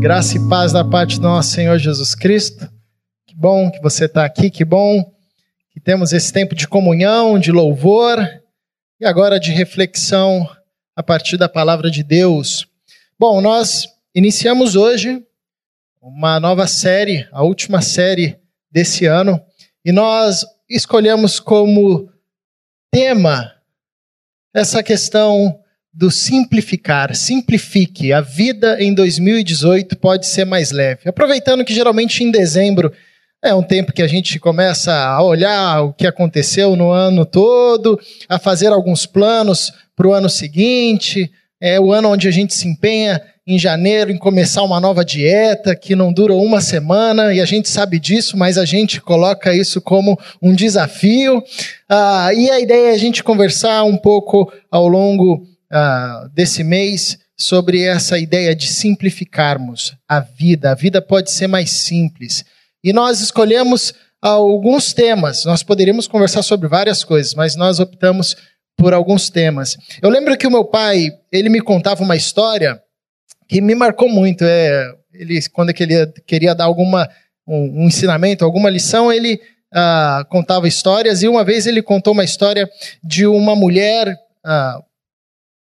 Graça e paz da parte do nosso Senhor Jesus Cristo. Que bom que você está aqui, que bom que temos esse tempo de comunhão, de louvor e agora de reflexão a partir da palavra de Deus. Bom, nós iniciamos hoje uma nova série, a última série desse ano, e nós escolhemos como tema essa questão do simplificar. Simplifique. A vida em 2018 pode ser mais leve. Aproveitando que geralmente em dezembro é um tempo que a gente começa a olhar o que aconteceu no ano todo, a fazer alguns planos para o ano seguinte. É o ano onde a gente se empenha em janeiro em começar uma nova dieta que não dura uma semana e a gente sabe disso, mas a gente coloca isso como um desafio. Ah, e a ideia é a gente conversar um pouco ao longo ah, desse mês sobre essa ideia de simplificarmos a vida. A vida pode ser mais simples. E nós escolhemos alguns temas. Nós poderíamos conversar sobre várias coisas, mas nós optamos por alguns temas. Eu lembro que o meu pai, ele me contava uma história que me marcou muito. É, ele, quando ele queria dar alguma um, um ensinamento, alguma lição, ele ah, contava histórias. E uma vez ele contou uma história de uma mulher ah,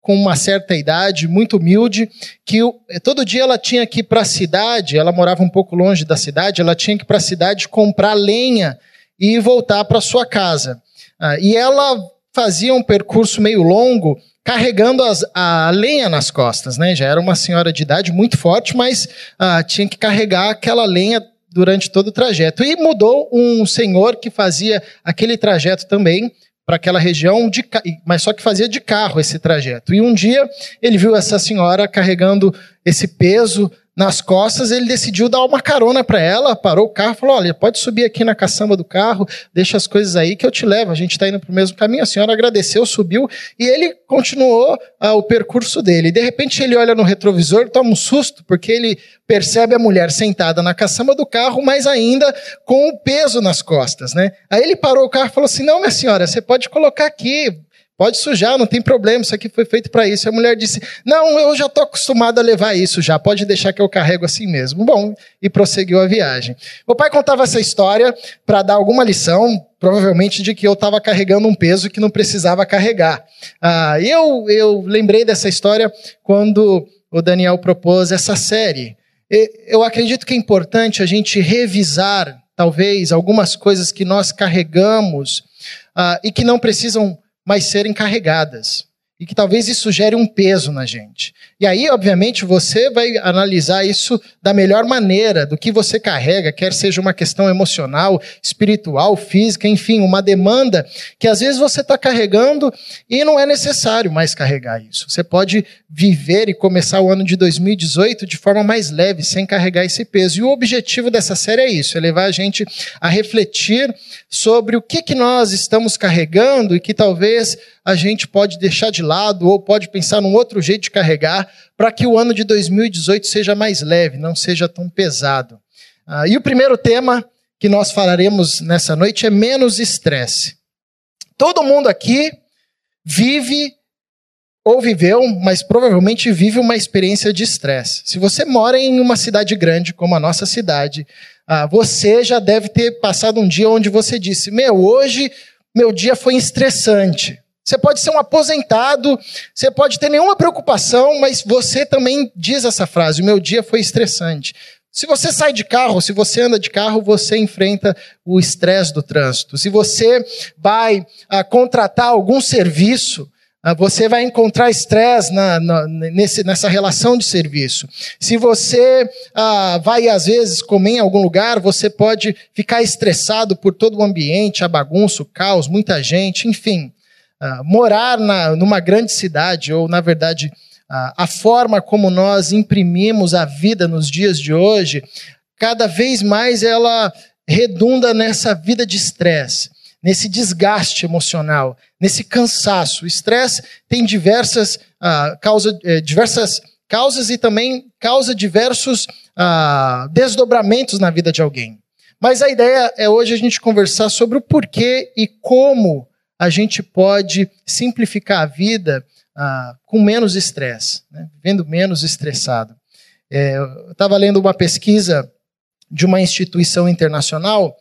com uma certa idade, muito humilde, que todo dia ela tinha que ir para a cidade. Ela morava um pouco longe da cidade. Ela tinha que ir para a cidade comprar lenha e voltar para sua casa. Ah, e ela fazia um percurso meio longo carregando as, a lenha nas costas, né? Já era uma senhora de idade muito forte, mas ah, tinha que carregar aquela lenha durante todo o trajeto. E mudou um senhor que fazia aquele trajeto também para aquela região, de, mas só que fazia de carro esse trajeto. E um dia ele viu essa senhora carregando esse peso nas costas, ele decidiu dar uma carona para ela, parou o carro, falou: "Olha, pode subir aqui na caçamba do carro, deixa as coisas aí que eu te levo. A gente está indo para o mesmo caminho". A senhora agradeceu, subiu e ele continuou ah, o percurso dele. De repente ele olha no retrovisor, toma um susto porque ele percebe a mulher sentada na caçamba do carro, mas ainda com o peso nas costas, né? Aí ele parou o carro e falou assim: "Não, minha senhora, você pode colocar aqui, Pode sujar, não tem problema, isso aqui foi feito para isso. A mulher disse: Não, eu já estou acostumado a levar isso já, pode deixar que eu carrego assim mesmo. Bom, e prosseguiu a viagem. Meu pai contava essa história para dar alguma lição, provavelmente de que eu estava carregando um peso que não precisava carregar. Ah, eu, eu lembrei dessa história quando o Daniel propôs essa série. Eu acredito que é importante a gente revisar, talvez, algumas coisas que nós carregamos ah, e que não precisam mas serem carregadas. E que talvez isso gere um peso na gente. E aí, obviamente, você vai analisar isso da melhor maneira, do que você carrega, quer seja uma questão emocional, espiritual, física, enfim, uma demanda que às vezes você está carregando e não é necessário mais carregar isso. Você pode viver e começar o ano de 2018 de forma mais leve, sem carregar esse peso. E o objetivo dessa série é isso: é levar a gente a refletir sobre o que, que nós estamos carregando e que talvez a gente pode deixar de lado ou pode pensar num outro jeito de carregar para que o ano de 2018 seja mais leve, não seja tão pesado. Ah, e o primeiro tema que nós falaremos nessa noite é menos estresse. Todo mundo aqui vive ou viveu, mas provavelmente vive uma experiência de estresse. Se você mora em uma cidade grande, como a nossa cidade, ah, você já deve ter passado um dia onde você disse: Meu, hoje meu dia foi estressante. Você pode ser um aposentado, você pode ter nenhuma preocupação, mas você também diz essa frase: o meu dia foi estressante. Se você sai de carro, se você anda de carro, você enfrenta o estresse do trânsito. Se você vai ah, contratar algum serviço, ah, você vai encontrar estresse nessa relação de serviço. Se você ah, vai, às vezes, comer em algum lugar, você pode ficar estressado por todo o ambiente, a bagunça, o caos, muita gente, enfim. Ah, morar na, numa grande cidade, ou na verdade, a forma como nós imprimimos a vida nos dias de hoje, cada vez mais ela redunda nessa vida de estresse, nesse desgaste emocional, nesse cansaço. O estresse tem diversas, uh, causa, eh, diversas causas e também causa diversos desdobramentos na vida de alguém. Mas a ideia é hoje a gente conversar sobre o porquê e como a gente pode simplificar a vida ah, com menos estresse, né? vivendo menos estressado. É, eu estava lendo uma pesquisa de uma instituição internacional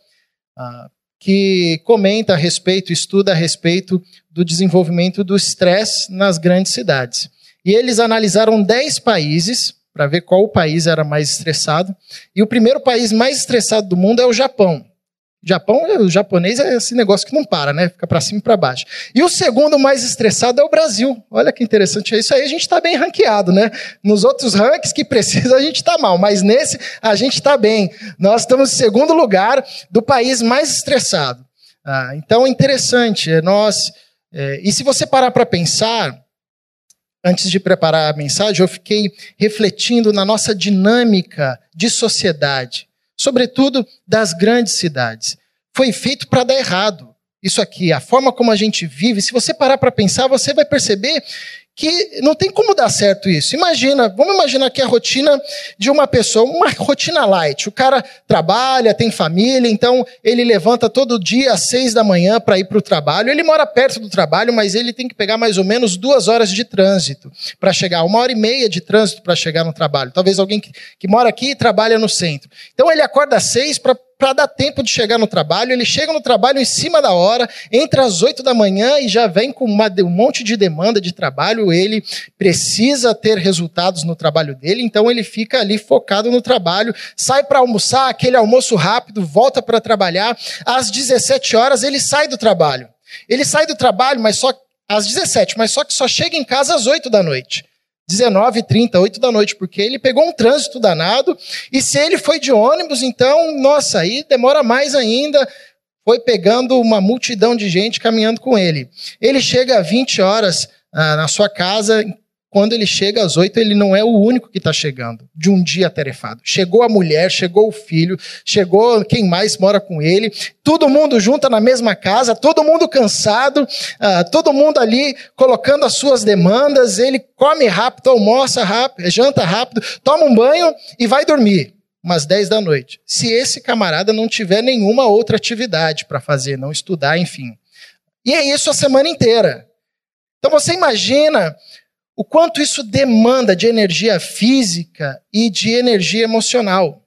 ah, que comenta a respeito, estuda a respeito do desenvolvimento do estresse nas grandes cidades. E eles analisaram 10 países para ver qual país era mais estressado. E o primeiro país mais estressado do mundo é o Japão. Japão, o japonês é esse negócio que não para, né? Fica para cima e para baixo. E o segundo mais estressado é o Brasil. Olha que interessante. Isso aí a gente está bem ranqueado, né? Nos outros rankings que precisa a gente está mal, mas nesse a gente está bem. Nós estamos em segundo lugar do país mais estressado. Ah, então é interessante. É nós é, e se você parar para pensar, antes de preparar a mensagem, eu fiquei refletindo na nossa dinâmica de sociedade sobretudo das grandes cidades. Foi feito para dar errado. Isso aqui, a forma como a gente vive, se você parar para pensar, você vai perceber que não tem como dar certo isso. Imagina, vamos imaginar que a rotina de uma pessoa, uma rotina light. O cara trabalha, tem família, então ele levanta todo dia às seis da manhã para ir para o trabalho. Ele mora perto do trabalho, mas ele tem que pegar mais ou menos duas horas de trânsito para chegar, uma hora e meia de trânsito para chegar no trabalho. Talvez alguém que, que mora aqui e trabalha no centro. Então ele acorda às seis para para dar tempo de chegar no trabalho. Ele chega no trabalho em cima da hora, entra às oito da manhã e já vem com uma, um monte de demanda de trabalho. Ele precisa ter resultados no trabalho dele, então ele fica ali focado no trabalho, sai para almoçar, aquele almoço rápido, volta para trabalhar. Às 17 horas ele sai do trabalho. Ele sai do trabalho, mas só às 17, mas só que só chega em casa às 8 da noite. 19 30 8 da noite, porque ele pegou um trânsito danado, e se ele foi de ônibus, então, nossa, aí demora mais ainda, foi pegando uma multidão de gente caminhando com ele. Ele chega a 20 horas ah, na sua casa, quando ele chega às oito, ele não é o único que está chegando, de um dia atarefado. Chegou a mulher, chegou o filho, chegou quem mais mora com ele, todo mundo junto na mesma casa, todo mundo cansado, uh, todo mundo ali colocando as suas demandas, ele come rápido, almoça rápido, janta rápido, toma um banho e vai dormir umas 10 da noite. Se esse camarada não tiver nenhuma outra atividade para fazer, não estudar, enfim. E é isso a semana inteira. Então você imagina o quanto isso demanda de energia física e de energia emocional.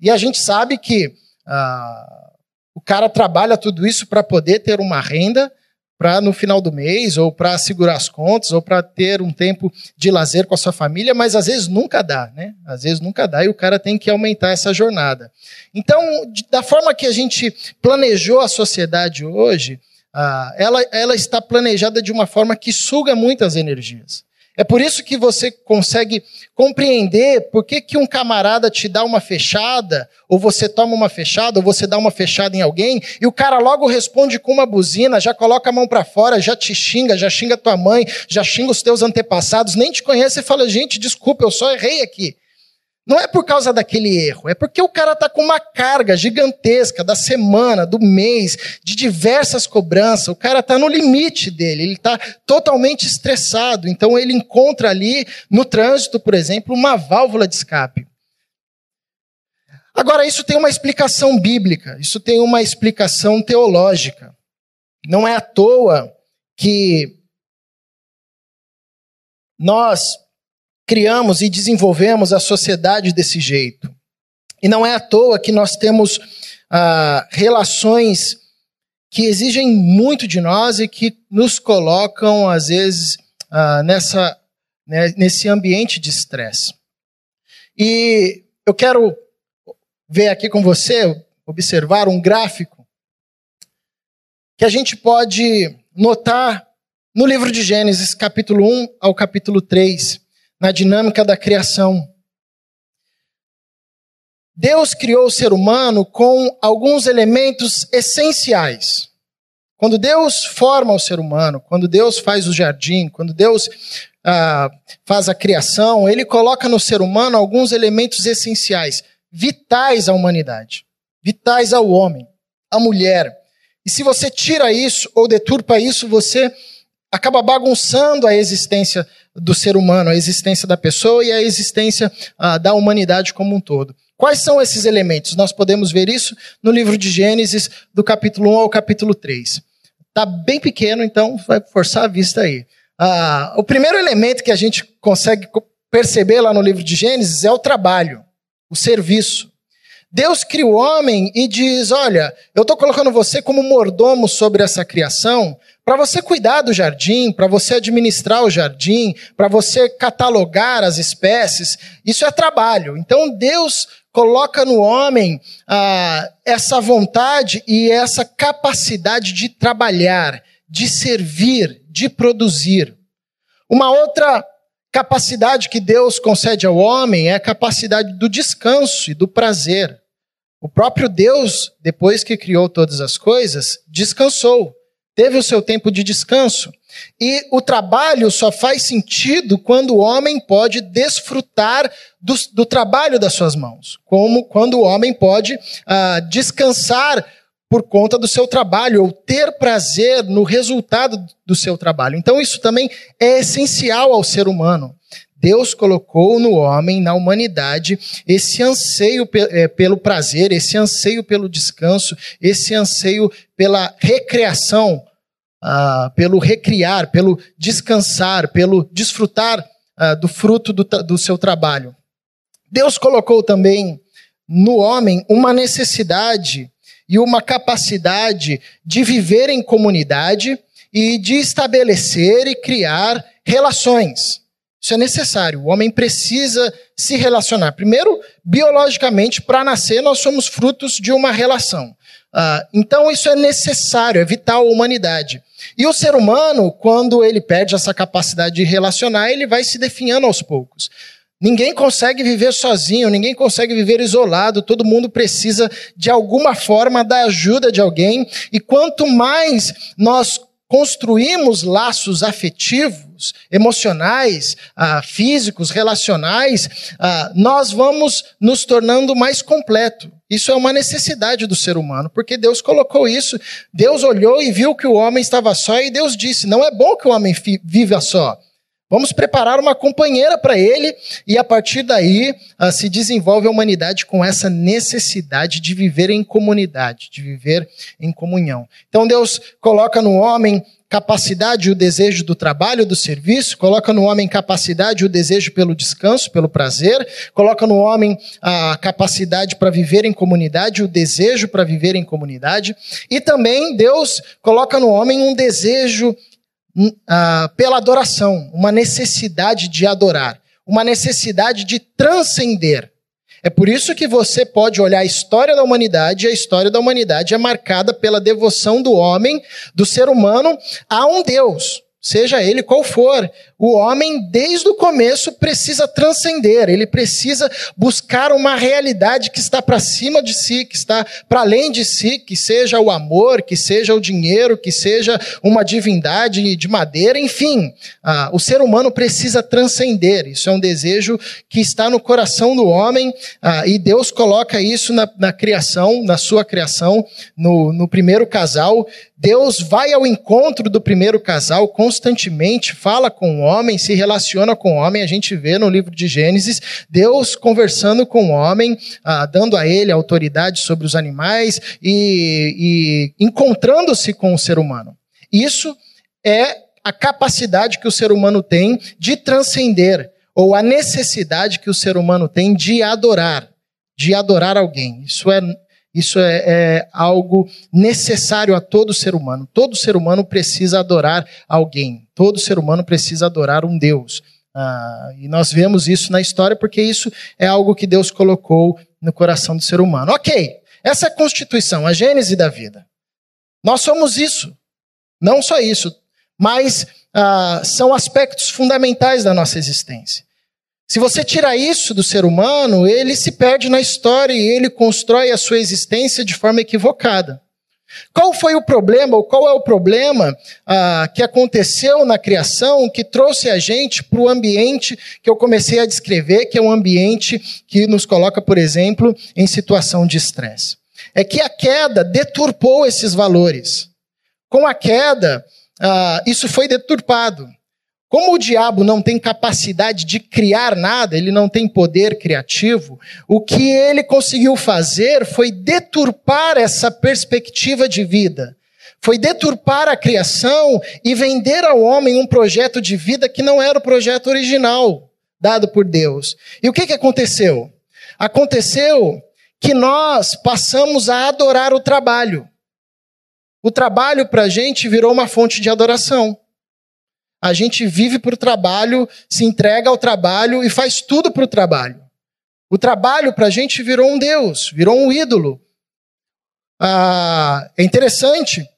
E a gente sabe que ah, o cara trabalha tudo isso para poder ter uma renda para no final do mês, ou para segurar as contas, ou para ter um tempo de lazer com a sua família, mas às vezes nunca dá, né? Às vezes nunca dá e o cara tem que aumentar essa jornada. Então, da forma que a gente planejou a sociedade hoje, ah, ela, ela está planejada de uma forma que suga muitas energias. É por isso que você consegue compreender por que, que um camarada te dá uma fechada, ou você toma uma fechada, ou você dá uma fechada em alguém, e o cara logo responde com uma buzina, já coloca a mão para fora, já te xinga, já xinga tua mãe, já xinga os teus antepassados, nem te conhece e fala: gente, desculpa, eu só errei aqui. Não é por causa daquele erro, é porque o cara está com uma carga gigantesca da semana, do mês, de diversas cobranças. O cara está no limite dele, ele está totalmente estressado. Então ele encontra ali, no trânsito, por exemplo, uma válvula de escape. Agora, isso tem uma explicação bíblica, isso tem uma explicação teológica. Não é à toa que nós criamos e desenvolvemos a sociedade desse jeito. E não é à toa que nós temos ah, relações que exigem muito de nós e que nos colocam, às vezes, ah, nessa, né, nesse ambiente de estresse. E eu quero ver aqui com você, observar um gráfico que a gente pode notar no livro de Gênesis, capítulo 1 ao capítulo 3 na dinâmica da criação. Deus criou o ser humano com alguns elementos essenciais. Quando Deus forma o ser humano, quando Deus faz o jardim, quando Deus ah, faz a criação, ele coloca no ser humano alguns elementos essenciais, vitais à humanidade, vitais ao homem, à mulher. E se você tira isso ou deturpa isso, você acaba bagunçando a existência do ser humano, a existência da pessoa e a existência ah, da humanidade como um todo. Quais são esses elementos? Nós podemos ver isso no livro de Gênesis, do capítulo 1 ao capítulo 3. Está bem pequeno, então vai forçar a vista aí. Ah, o primeiro elemento que a gente consegue perceber lá no livro de Gênesis é o trabalho, o serviço. Deus cria o homem e diz: Olha, eu estou colocando você como mordomo sobre essa criação, para você cuidar do jardim, para você administrar o jardim, para você catalogar as espécies. Isso é trabalho. Então Deus coloca no homem ah, essa vontade e essa capacidade de trabalhar, de servir, de produzir. Uma outra capacidade que Deus concede ao homem é a capacidade do descanso e do prazer. O próprio Deus, depois que criou todas as coisas, descansou, teve o seu tempo de descanso. E o trabalho só faz sentido quando o homem pode desfrutar do, do trabalho das suas mãos, como quando o homem pode ah, descansar por conta do seu trabalho, ou ter prazer no resultado do seu trabalho. Então, isso também é essencial ao ser humano. Deus colocou no homem, na humanidade, esse anseio é, pelo prazer, esse anseio pelo descanso, esse anseio pela recreação, uh, pelo recriar, pelo descansar, pelo desfrutar uh, do fruto do, do seu trabalho. Deus colocou também no homem uma necessidade e uma capacidade de viver em comunidade e de estabelecer e criar relações. Isso é necessário. O homem precisa se relacionar. Primeiro, biologicamente, para nascer, nós somos frutos de uma relação. Uh, então, isso é necessário, é vital à humanidade. E o ser humano, quando ele perde essa capacidade de relacionar, ele vai se definhando aos poucos. Ninguém consegue viver sozinho, ninguém consegue viver isolado, todo mundo precisa, de alguma forma, da ajuda de alguém. E quanto mais nós construímos laços afetivos, emocionais, ah, físicos, relacionais, ah, nós vamos nos tornando mais completo. Isso é uma necessidade do ser humano, porque Deus colocou isso. Deus olhou e viu que o homem estava só e Deus disse: não é bom que o homem viva só. Vamos preparar uma companheira para ele, e a partir daí uh, se desenvolve a humanidade com essa necessidade de viver em comunidade, de viver em comunhão. Então Deus coloca no homem capacidade e o desejo do trabalho, do serviço, coloca no homem capacidade e o desejo pelo descanso, pelo prazer, coloca no homem a capacidade para viver em comunidade, o desejo para viver em comunidade, e também Deus coloca no homem um desejo uh, pela adoração, uma necessidade de adorar, uma necessidade de transcender. É por isso que você pode olhar a história da humanidade, e a história da humanidade é marcada pela devoção do homem, do ser humano, a um Deus seja ele qual for. O homem, desde o começo, precisa transcender, ele precisa buscar uma realidade que está para cima de si, que está para além de si, que seja o amor, que seja o dinheiro, que seja uma divindade de madeira, enfim. Ah, o ser humano precisa transcender, isso é um desejo que está no coração do homem, ah, e Deus coloca isso na, na criação, na sua criação, no, no primeiro casal. Deus vai ao encontro do primeiro casal constantemente, fala com o homem, se relaciona com o homem. A gente vê no livro de Gênesis Deus conversando com o homem, ah, dando a ele autoridade sobre os animais e, e encontrando-se com o ser humano. Isso é a capacidade que o ser humano tem de transcender, ou a necessidade que o ser humano tem de adorar, de adorar alguém. Isso é isso é, é, algo necessário a todo ser humano. Todo ser humano precisa adorar alguém. Todo ser humano precisa adorar um Deus. Ah, e nós vemos isso na história porque isso é algo que Deus colocou no coração do ser humano. Ok, essa é a constituição, a gênese da vida. Nós somos isso. Não só isso, mas ah, são aspectos fundamentais da nossa existência. Se você tirar isso do ser humano, ele se perde na história e ele constrói a sua existência de forma equivocada. Qual foi o problema, ou qual é o problema ah, que aconteceu na criação que trouxe a gente para o ambiente que eu comecei a descrever, que é um ambiente que nos coloca, por exemplo, em situação de estresse? É que a queda deturpou esses valores. Com a queda, ah, isso foi deturpado. Como o diabo não tem capacidade de criar nada, ele não tem poder criativo, o que ele conseguiu fazer foi deturpar essa perspectiva de vida. Foi deturpar a criação e vender ao homem um projeto de vida que não era o projeto original dado por Deus. E o que, que aconteceu? Aconteceu que nós passamos a adorar o trabalho. O trabalho para a gente virou uma fonte de adoração. A gente vive para o trabalho, se entrega ao trabalho e faz tudo para o trabalho. O trabalho para a gente virou um Deus, virou um ídolo. Ah, é interessante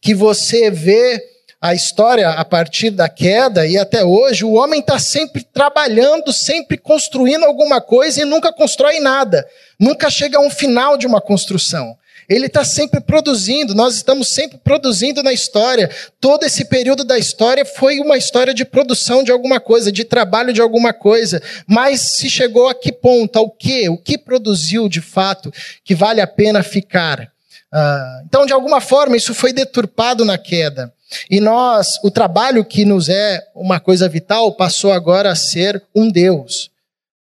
que você vê a história a partir da queda e até hoje, o homem está sempre trabalhando, sempre construindo alguma coisa e nunca constrói nada. Nunca chega a um final de uma construção. Ele está sempre produzindo, nós estamos sempre produzindo na história. Todo esse período da história foi uma história de produção de alguma coisa, de trabalho de alguma coisa. Mas se chegou a que ponto? Ao que? O que produziu de fato que vale a pena ficar? Ah, então, de alguma forma, isso foi deturpado na queda. E nós, o trabalho que nos é uma coisa vital, passou agora a ser um Deus.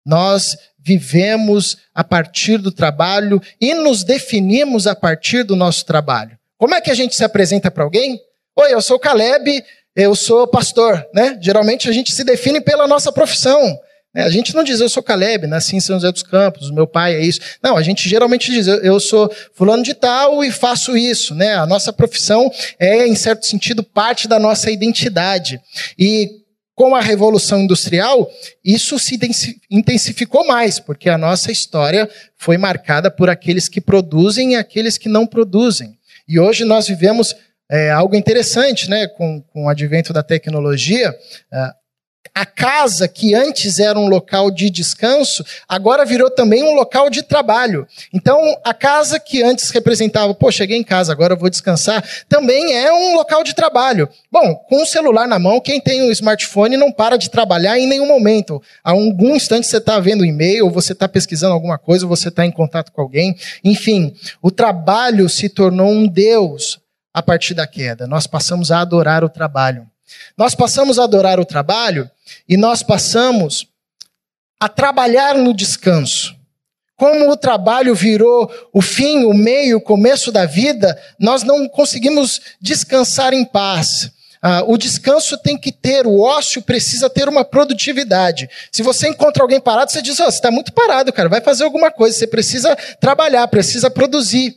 Nós vivemos a partir do trabalho e nos definimos a partir do nosso trabalho. Como é que a gente se apresenta para alguém? Oi, eu sou Caleb, eu sou pastor, né? Geralmente a gente se define pela nossa profissão. Né? A gente não diz eu sou Caleb, nasci em São José dos Campos, meu pai é isso. Não, a gente geralmente diz eu sou fulano de tal e faço isso, né? A nossa profissão é em certo sentido parte da nossa identidade. E com a Revolução Industrial, isso se intensificou mais, porque a nossa história foi marcada por aqueles que produzem e aqueles que não produzem. E hoje nós vivemos é, algo interessante, né? Com, com o advento da tecnologia, é, a casa, que antes era um local de descanso, agora virou também um local de trabalho. Então, a casa que antes representava, pô, cheguei em casa, agora vou descansar, também é um local de trabalho. Bom, com o celular na mão, quem tem um smartphone não para de trabalhar em nenhum momento. A algum instante você está vendo e-mail, você está pesquisando alguma coisa, você está em contato com alguém. Enfim, o trabalho se tornou um Deus a partir da queda. Nós passamos a adorar o trabalho. Nós passamos a adorar o trabalho e nós passamos a trabalhar no descanso. Como o trabalho virou o fim, o meio, o começo da vida, nós não conseguimos descansar em paz. Ah, o descanso tem que ter, o ócio precisa ter uma produtividade. Se você encontra alguém parado, você diz: oh, você está muito parado, cara, vai fazer alguma coisa. Você precisa trabalhar, precisa produzir.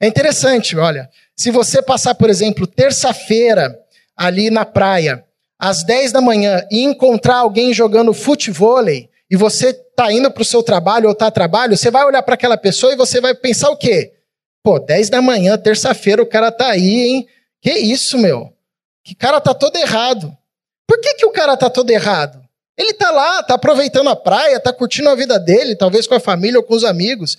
É interessante, olha. Se você passar, por exemplo, terça-feira ali na praia, às 10 da manhã, e encontrar alguém jogando futevôlei, e você está indo para o seu trabalho ou está a trabalho, você vai olhar para aquela pessoa e você vai pensar o quê? Pô, 10 da manhã, terça-feira, o cara tá aí, hein? Que isso, meu? Que cara tá todo errado. Por que, que o cara tá todo errado? Ele tá lá, tá aproveitando a praia, tá curtindo a vida dele, talvez com a família ou com os amigos.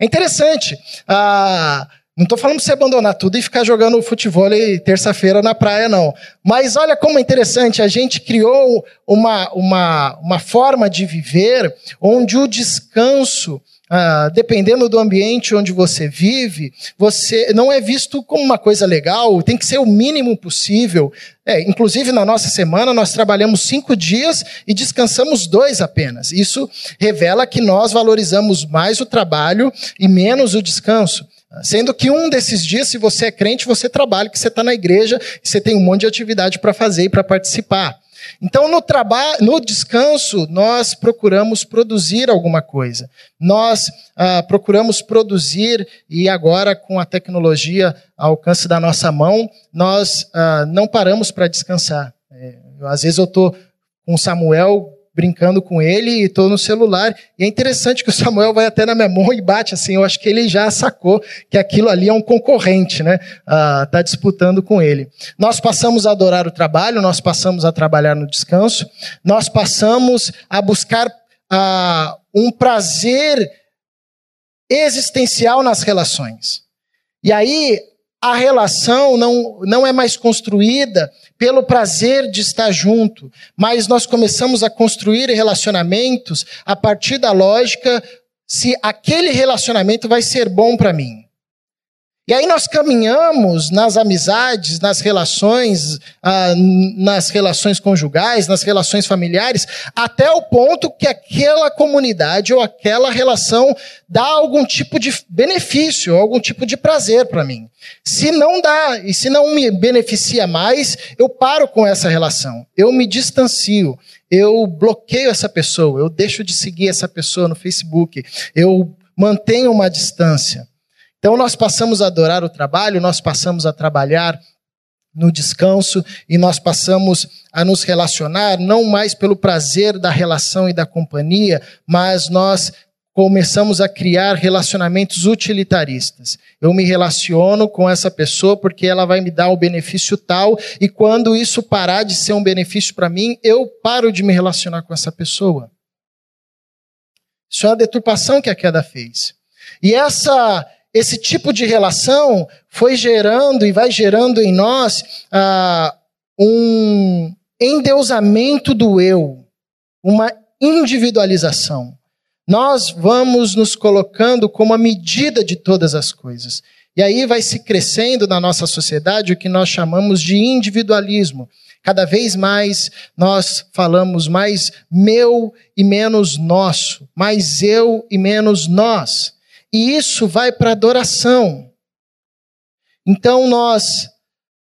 É interessante. Ah, não estou falando para você abandonar tudo e ficar jogando futebol terça-feira na praia, não. Mas olha como é interessante, a gente criou uma, uma, uma forma de viver onde o descanso, ah, dependendo do ambiente onde você vive, você não é visto como uma coisa legal, tem que ser o mínimo possível. É, inclusive, na nossa semana, nós trabalhamos cinco dias e descansamos dois apenas. Isso revela que nós valorizamos mais o trabalho e menos o descanso. Sendo que um desses dias, se você é crente, você trabalha, que você está na igreja você tem um monte de atividade para fazer e para participar. Então, no trabalho, no descanso, nós procuramos produzir alguma coisa. Nós ah, procuramos produzir, e agora, com a tecnologia ao alcance da nossa mão, nós ah, não paramos para descansar. É, às vezes eu estou com Samuel brincando com ele e estou no celular. E é interessante que o Samuel vai até na minha mão e bate assim. Eu acho que ele já sacou que aquilo ali é um concorrente, né? Está ah, disputando com ele. Nós passamos a adorar o trabalho, nós passamos a trabalhar no descanso, nós passamos a buscar ah, um prazer existencial nas relações. E aí a relação não, não é mais construída pelo prazer de estar junto, mas nós começamos a construir relacionamentos a partir da lógica se aquele relacionamento vai ser bom para mim. E aí nós caminhamos nas amizades, nas relações, ah, nas relações conjugais, nas relações familiares, até o ponto que aquela comunidade ou aquela relação dá algum tipo de benefício, algum tipo de prazer para mim. Se não dá, e se não me beneficia mais, eu paro com essa relação, eu me distancio, eu bloqueio essa pessoa, eu deixo de seguir essa pessoa no Facebook, eu mantenho uma distância. Então nós passamos a adorar o trabalho, nós passamos a trabalhar no descanso e nós passamos a nos relacionar não mais pelo prazer da relação e da companhia, mas nós começamos a criar relacionamentos utilitaristas. Eu me relaciono com essa pessoa porque ela vai me dar um benefício tal, e quando isso parar de ser um benefício para mim, eu paro de me relacionar com essa pessoa. Isso é a deturpação que a queda fez. E essa esse tipo de relação foi gerando e vai gerando em nós ah, um endeusamento do eu, uma individualização. Nós vamos nos colocando como a medida de todas as coisas. E aí vai se crescendo na nossa sociedade o que nós chamamos de individualismo. Cada vez mais nós falamos mais meu e menos nosso, mais eu e menos nós. E isso vai para adoração. Então nós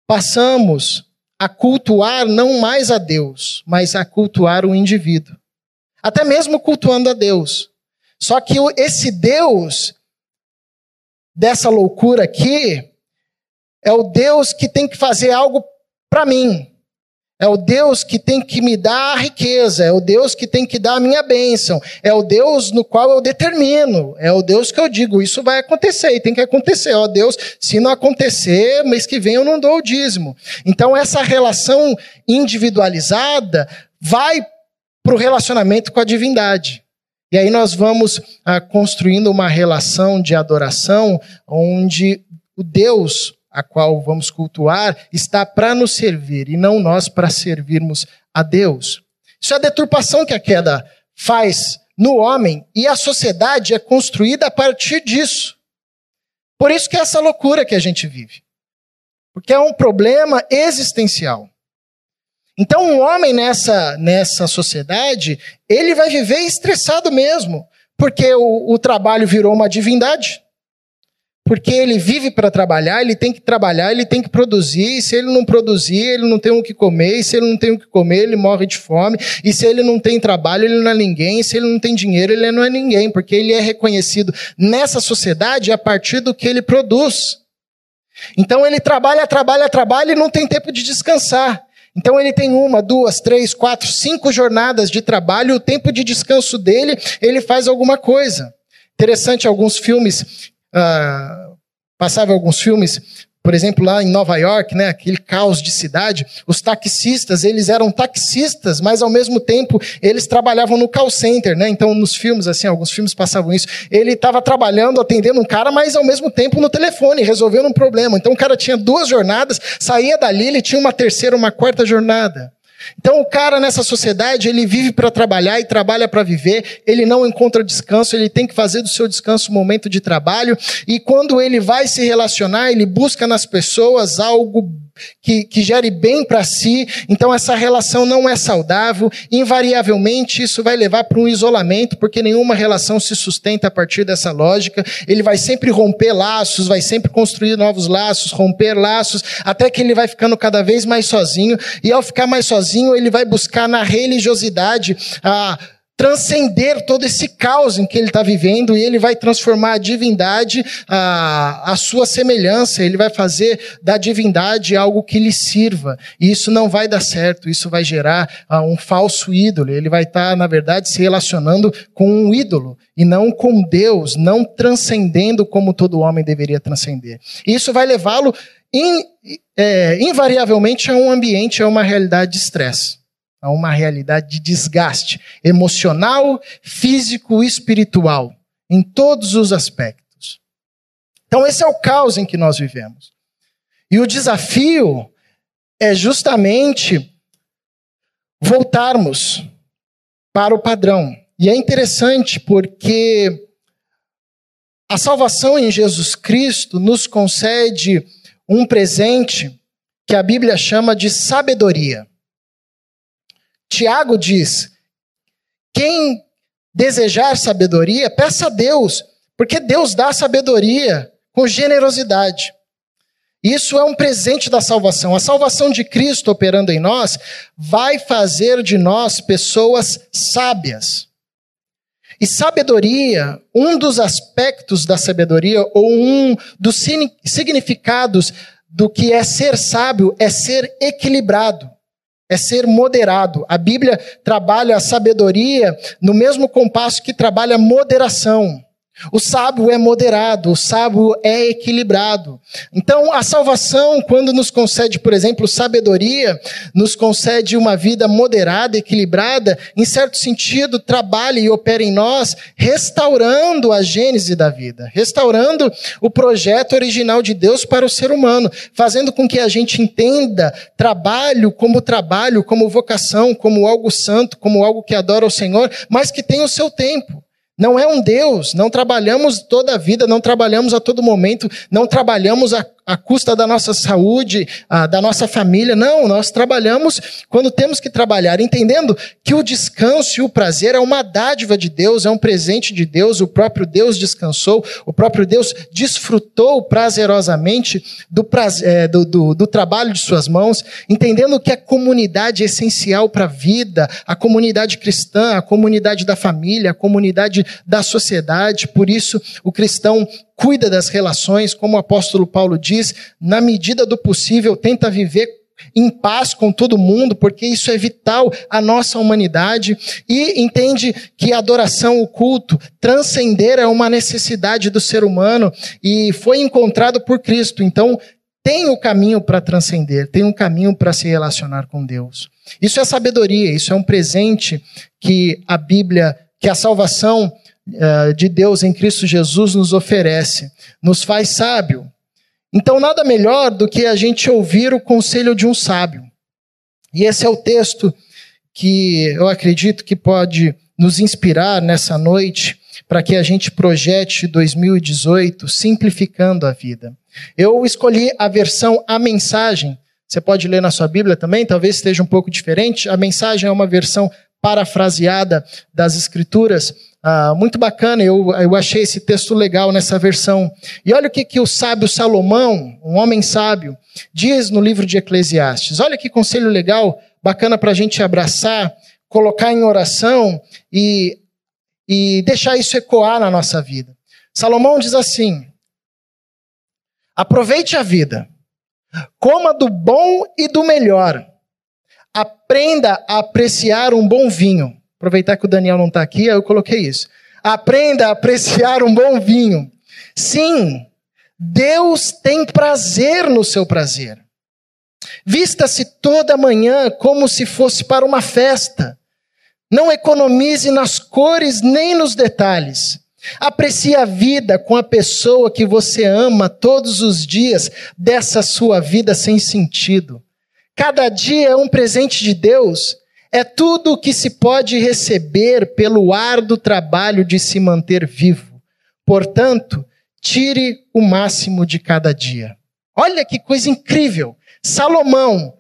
passamos a cultuar não mais a Deus, mas a cultuar o indivíduo. Até mesmo cultuando a Deus. Só que esse Deus dessa loucura aqui é o Deus que tem que fazer algo para mim. É o Deus que tem que me dar a riqueza, é o Deus que tem que dar a minha bênção, é o Deus no qual eu determino, é o Deus que eu digo, isso vai acontecer e tem que acontecer. Ó Deus, se não acontecer, mês que vem eu não dou o dízimo. Então essa relação individualizada vai para o relacionamento com a divindade. E aí nós vamos ah, construindo uma relação de adoração onde o Deus a qual vamos cultuar está para nos servir e não nós para servirmos a Deus. Isso é a deturpação que a queda faz no homem e a sociedade é construída a partir disso. Por isso que é essa loucura que a gente vive. Porque é um problema existencial. Então, um homem nessa, nessa sociedade, ele vai viver estressado mesmo, porque o, o trabalho virou uma divindade porque ele vive para trabalhar, ele tem que trabalhar, ele tem que produzir, e se ele não produzir, ele não tem o que comer, e se ele não tem o que comer, ele morre de fome, e se ele não tem trabalho, ele não é ninguém, e se ele não tem dinheiro, ele não é ninguém, porque ele é reconhecido nessa sociedade a partir do que ele produz. Então ele trabalha, trabalha, trabalha e não tem tempo de descansar. Então ele tem uma, duas, três, quatro, cinco jornadas de trabalho, o tempo de descanso dele, ele faz alguma coisa. Interessante, alguns filmes ah, passava alguns filmes, por exemplo, lá em Nova York, né, aquele caos de cidade, os taxistas, eles eram taxistas, mas ao mesmo tempo eles trabalhavam no call center, né? Então, nos filmes, assim, alguns filmes passavam isso. Ele estava trabalhando, atendendo um cara, mas ao mesmo tempo no telefone, resolvendo um problema. Então, o cara tinha duas jornadas, saía dali, ele tinha uma terceira, uma quarta jornada. Então o cara nessa sociedade, ele vive para trabalhar e trabalha para viver, ele não encontra descanso, ele tem que fazer do seu descanso um momento de trabalho, e quando ele vai se relacionar, ele busca nas pessoas algo que, que gere bem para si, então essa relação não é saudável, invariavelmente isso vai levar para um isolamento, porque nenhuma relação se sustenta a partir dessa lógica, ele vai sempre romper laços, vai sempre construir novos laços, romper laços, até que ele vai ficando cada vez mais sozinho, e ao ficar mais sozinho, ele vai buscar na religiosidade a transcender todo esse caos em que ele está vivendo e ele vai transformar a divindade a, a sua semelhança, ele vai fazer da divindade algo que lhe sirva. E isso não vai dar certo, isso vai gerar uh, um falso ídolo. Ele vai estar, tá, na verdade, se relacionando com um ídolo e não com Deus, não transcendendo como todo homem deveria transcender. Isso vai levá-lo in, é, invariavelmente a um ambiente, a uma realidade de estresse a uma realidade de desgaste emocional, físico e espiritual, em todos os aspectos. Então, esse é o caos em que nós vivemos. E o desafio é justamente voltarmos para o padrão. E é interessante porque a salvação em Jesus Cristo nos concede um presente que a Bíblia chama de sabedoria. Tiago diz: quem desejar sabedoria, peça a Deus, porque Deus dá sabedoria com generosidade. Isso é um presente da salvação. A salvação de Cristo operando em nós vai fazer de nós pessoas sábias. E sabedoria, um dos aspectos da sabedoria, ou um dos significados do que é ser sábio, é ser equilibrado, é ser moderado. A Bíblia trabalha a sabedoria no mesmo compasso que trabalha a moderação. O sábio é moderado, o sábio é equilibrado. Então, a salvação, quando nos concede, por exemplo, sabedoria, nos concede uma vida moderada, equilibrada, em certo sentido, trabalha e opera em nós, restaurando a gênese da vida, restaurando o projeto original de Deus para o ser humano, fazendo com que a gente entenda trabalho como trabalho, como vocação, como algo santo, como algo que adora o Senhor, mas que tem o seu tempo. Não é um Deus, não trabalhamos toda a vida, não trabalhamos a todo momento, não trabalhamos a, à custa da nossa saúde, da nossa família. Não, nós trabalhamos quando temos que trabalhar, entendendo que o descanso e o prazer é uma dádiva de Deus, é um presente de Deus. O próprio Deus descansou, o próprio Deus desfrutou prazerosamente do, prazer, é, do, do, do trabalho de suas mãos, entendendo que a comunidade é essencial para a vida, a comunidade cristã, a comunidade da família, a comunidade da sociedade. Por isso, o cristão cuida das relações, como o apóstolo Paulo diz, na medida do possível, tenta viver em paz com todo mundo, porque isso é vital à nossa humanidade, e entende que a adoração, o culto, transcender é uma necessidade do ser humano e foi encontrado por Cristo. Então, tem o caminho para transcender, tem um caminho para se relacionar com Deus. Isso é sabedoria, isso é um presente que a Bíblia, que a salvação de Deus em Cristo Jesus nos oferece, nos faz sábio. Então, nada melhor do que a gente ouvir o conselho de um sábio. E esse é o texto que eu acredito que pode nos inspirar nessa noite para que a gente projete 2018 simplificando a vida. Eu escolhi a versão A Mensagem. Você pode ler na sua Bíblia também, talvez esteja um pouco diferente. A mensagem é uma versão parafraseada das Escrituras. Ah, muito bacana, eu, eu achei esse texto legal nessa versão. E olha o que, que o sábio Salomão, um homem sábio, diz no livro de Eclesiastes. Olha que conselho legal, bacana para a gente abraçar, colocar em oração e, e deixar isso ecoar na nossa vida. Salomão diz assim: aproveite a vida, coma do bom e do melhor, aprenda a apreciar um bom vinho Aproveitar que o Daniel não está aqui, aí eu coloquei isso. Aprenda a apreciar um bom vinho. Sim, Deus tem prazer no seu prazer. Vista-se toda manhã como se fosse para uma festa. Não economize nas cores nem nos detalhes. Aprecie a vida com a pessoa que você ama todos os dias dessa sua vida sem sentido. Cada dia é um presente de Deus é tudo o que se pode receber pelo árduo trabalho de se manter vivo. Portanto, tire o máximo de cada dia. Olha que coisa incrível! Salomão,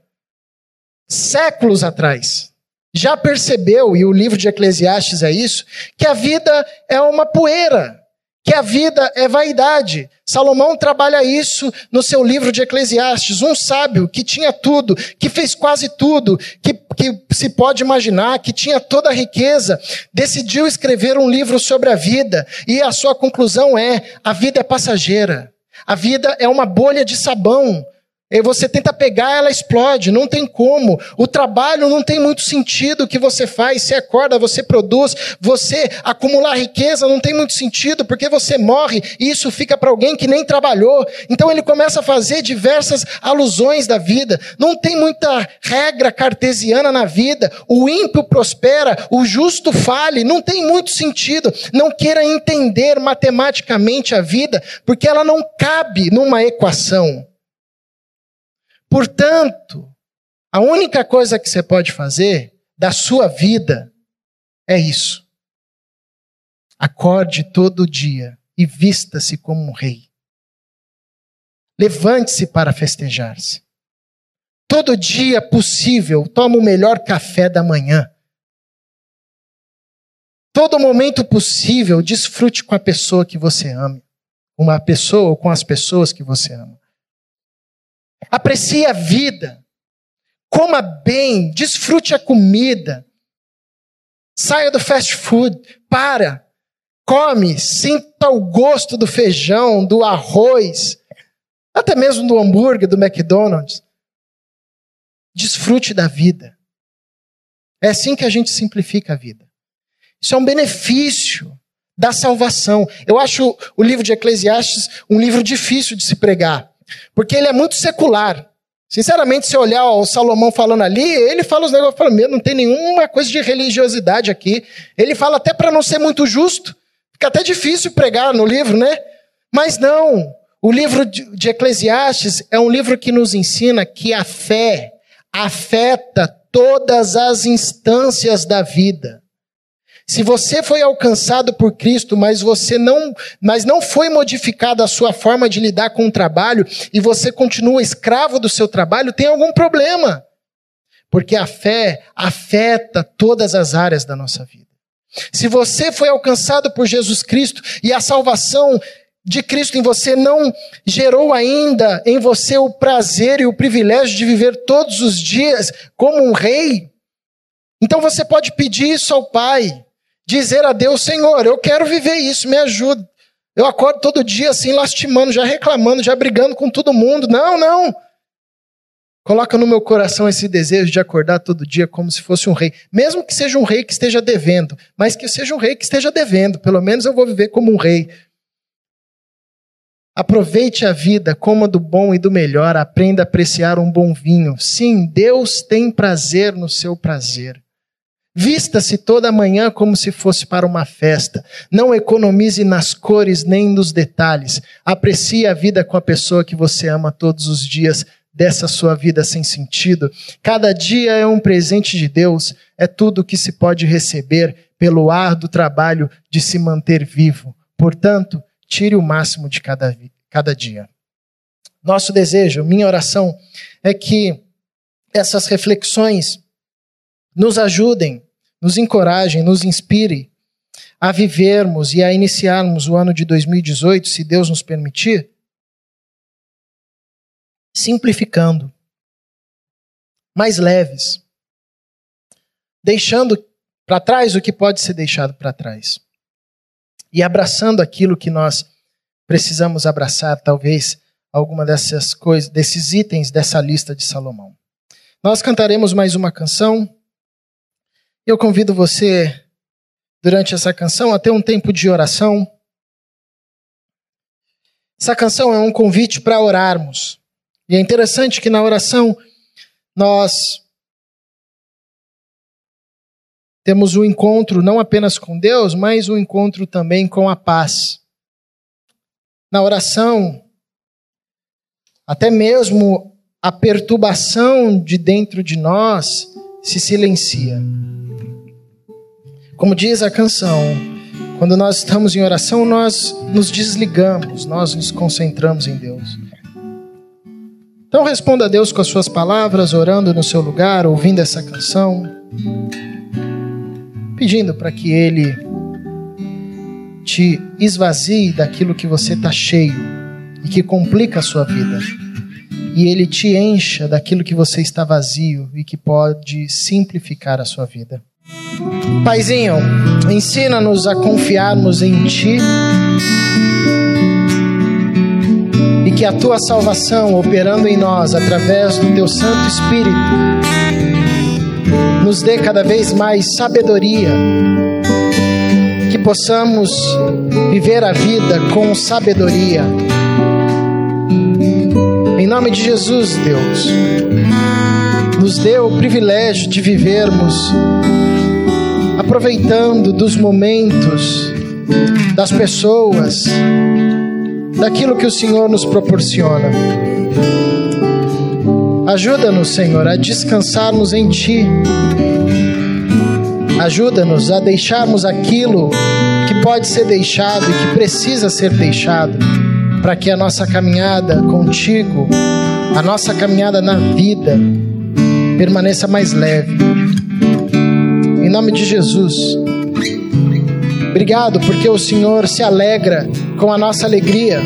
séculos atrás, já percebeu, e o livro de Eclesiastes é isso, que a vida é uma poeira que a vida é vaidade. Salomão trabalha isso no seu livro de Eclesiastes. Um sábio que tinha tudo, que fez quase tudo, que, que se pode imaginar, que tinha toda a riqueza, decidiu escrever um livro sobre a vida. E a sua conclusão é: a vida é passageira. A vida é uma bolha de sabão. E você tenta pegar, ela explode, não tem como. O trabalho não tem muito sentido o que você faz. Você acorda, você produz, você acumular riqueza não tem muito sentido, porque você morre e isso fica para alguém que nem trabalhou. Então ele começa a fazer diversas alusões da vida. Não tem muita regra cartesiana na vida. O ímpio prospera, o justo fale, não tem muito sentido. Não queira entender matematicamente a vida, porque ela não cabe numa equação. Portanto, a única coisa que você pode fazer da sua vida é isso. Acorde todo dia e vista-se como um rei. Levante-se para festejar-se. Todo dia possível, toma o melhor café da manhã. Todo momento possível, desfrute com a pessoa que você ama. Uma pessoa ou com as pessoas que você ama. Aprecie a vida. Coma bem, desfrute a comida. Saia do fast food, para. Come, sinta o gosto do feijão, do arroz, até mesmo do hambúrguer, do McDonald's. Desfrute da vida. É assim que a gente simplifica a vida. Isso é um benefício da salvação. Eu acho o livro de Eclesiastes um livro difícil de se pregar, porque ele é muito secular. Sinceramente, se olhar o Salomão falando ali, ele fala os negócios, fala, não tem nenhuma coisa de religiosidade aqui. Ele fala até para não ser muito justo, fica até difícil pregar no livro, né? Mas não, o livro de Eclesiastes é um livro que nos ensina que a fé afeta todas as instâncias da vida. Se você foi alcançado por Cristo, mas você não, mas não foi modificada a sua forma de lidar com o trabalho e você continua escravo do seu trabalho, tem algum problema. Porque a fé afeta todas as áreas da nossa vida. Se você foi alcançado por Jesus Cristo e a salvação de Cristo em você não gerou ainda em você o prazer e o privilégio de viver todos os dias como um rei, então você pode pedir isso ao Pai dizer a Deus: Senhor, eu quero viver isso, me ajuda. Eu acordo todo dia assim, lastimando, já reclamando, já brigando com todo mundo. Não, não. Coloca no meu coração esse desejo de acordar todo dia como se fosse um rei. Mesmo que seja um rei que esteja devendo, mas que seja um rei que esteja devendo. Pelo menos eu vou viver como um rei. Aproveite a vida, coma do bom e do melhor, aprenda a apreciar um bom vinho. Sim, Deus tem prazer no seu prazer. Vista-se toda manhã como se fosse para uma festa. Não economize nas cores nem nos detalhes. Aprecie a vida com a pessoa que você ama todos os dias dessa sua vida sem sentido. Cada dia é um presente de Deus, é tudo o que se pode receber pelo ar do trabalho de se manter vivo. Portanto, tire o máximo de cada, cada dia. Nosso desejo, minha oração, é que essas reflexões nos ajudem, nos encorajem, nos inspirem a vivermos e a iniciarmos o ano de 2018, se Deus nos permitir, simplificando, mais leves, deixando para trás o que pode ser deixado para trás e abraçando aquilo que nós precisamos abraçar, talvez alguma dessas coisas, desses itens dessa lista de Salomão. Nós cantaremos mais uma canção. Eu convido você, durante essa canção, a ter um tempo de oração. Essa canção é um convite para orarmos. E é interessante que na oração nós temos um encontro não apenas com Deus, mas um encontro também com a paz. Na oração, até mesmo a perturbação de dentro de nós se silencia. Como diz a canção, quando nós estamos em oração, nós nos desligamos, nós nos concentramos em Deus. Então responda a Deus com as suas palavras, orando no seu lugar, ouvindo essa canção, pedindo para que Ele te esvazie daquilo que você está cheio e que complica a sua vida. E Ele te encha daquilo que você está vazio e que pode simplificar a sua vida. Paizinho, ensina-nos a confiarmos em Ti e que a Tua salvação, operando em nós através do Teu Santo Espírito, nos dê cada vez mais sabedoria, que possamos viver a vida com sabedoria. Em nome de Jesus, Deus, nos dê o privilégio de vivermos aproveitando dos momentos, das pessoas, daquilo que o Senhor nos proporciona. Ajuda-nos, Senhor, a descansarmos em Ti. Ajuda-nos a deixarmos aquilo que pode ser deixado e que precisa ser deixado, para que a nossa caminhada contigo, a nossa caminhada na vida, permaneça mais leve em nome de Jesus. Obrigado porque o Senhor se alegra com a nossa alegria.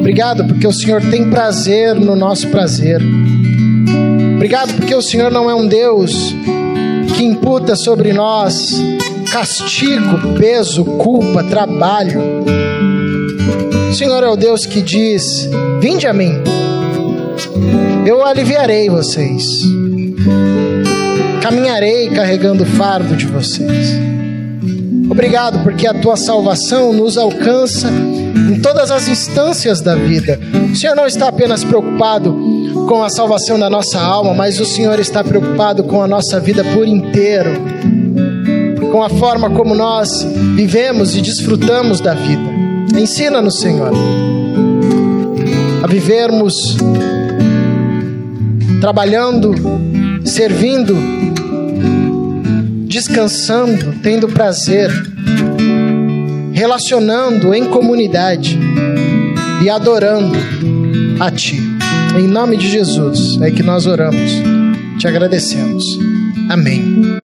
Obrigado porque o Senhor tem prazer no nosso prazer. Obrigado porque o Senhor não é um Deus que imputa sobre nós castigo, peso, culpa, trabalho. O Senhor é o Deus que diz: Vinde a mim, eu aliviarei vocês, caminharei carregando o fardo de vocês. Obrigado porque a tua salvação nos alcança em todas as instâncias da vida. O Senhor não está apenas preocupado com a salvação da nossa alma, mas o Senhor está preocupado com a nossa vida por inteiro, com a forma como nós vivemos e desfrutamos da vida. Ensina-nos, Senhor, a vivermos trabalhando, servindo, descansando, tendo prazer, relacionando em comunidade e adorando a Ti. Em nome de Jesus é que nós oramos, te agradecemos. Amém.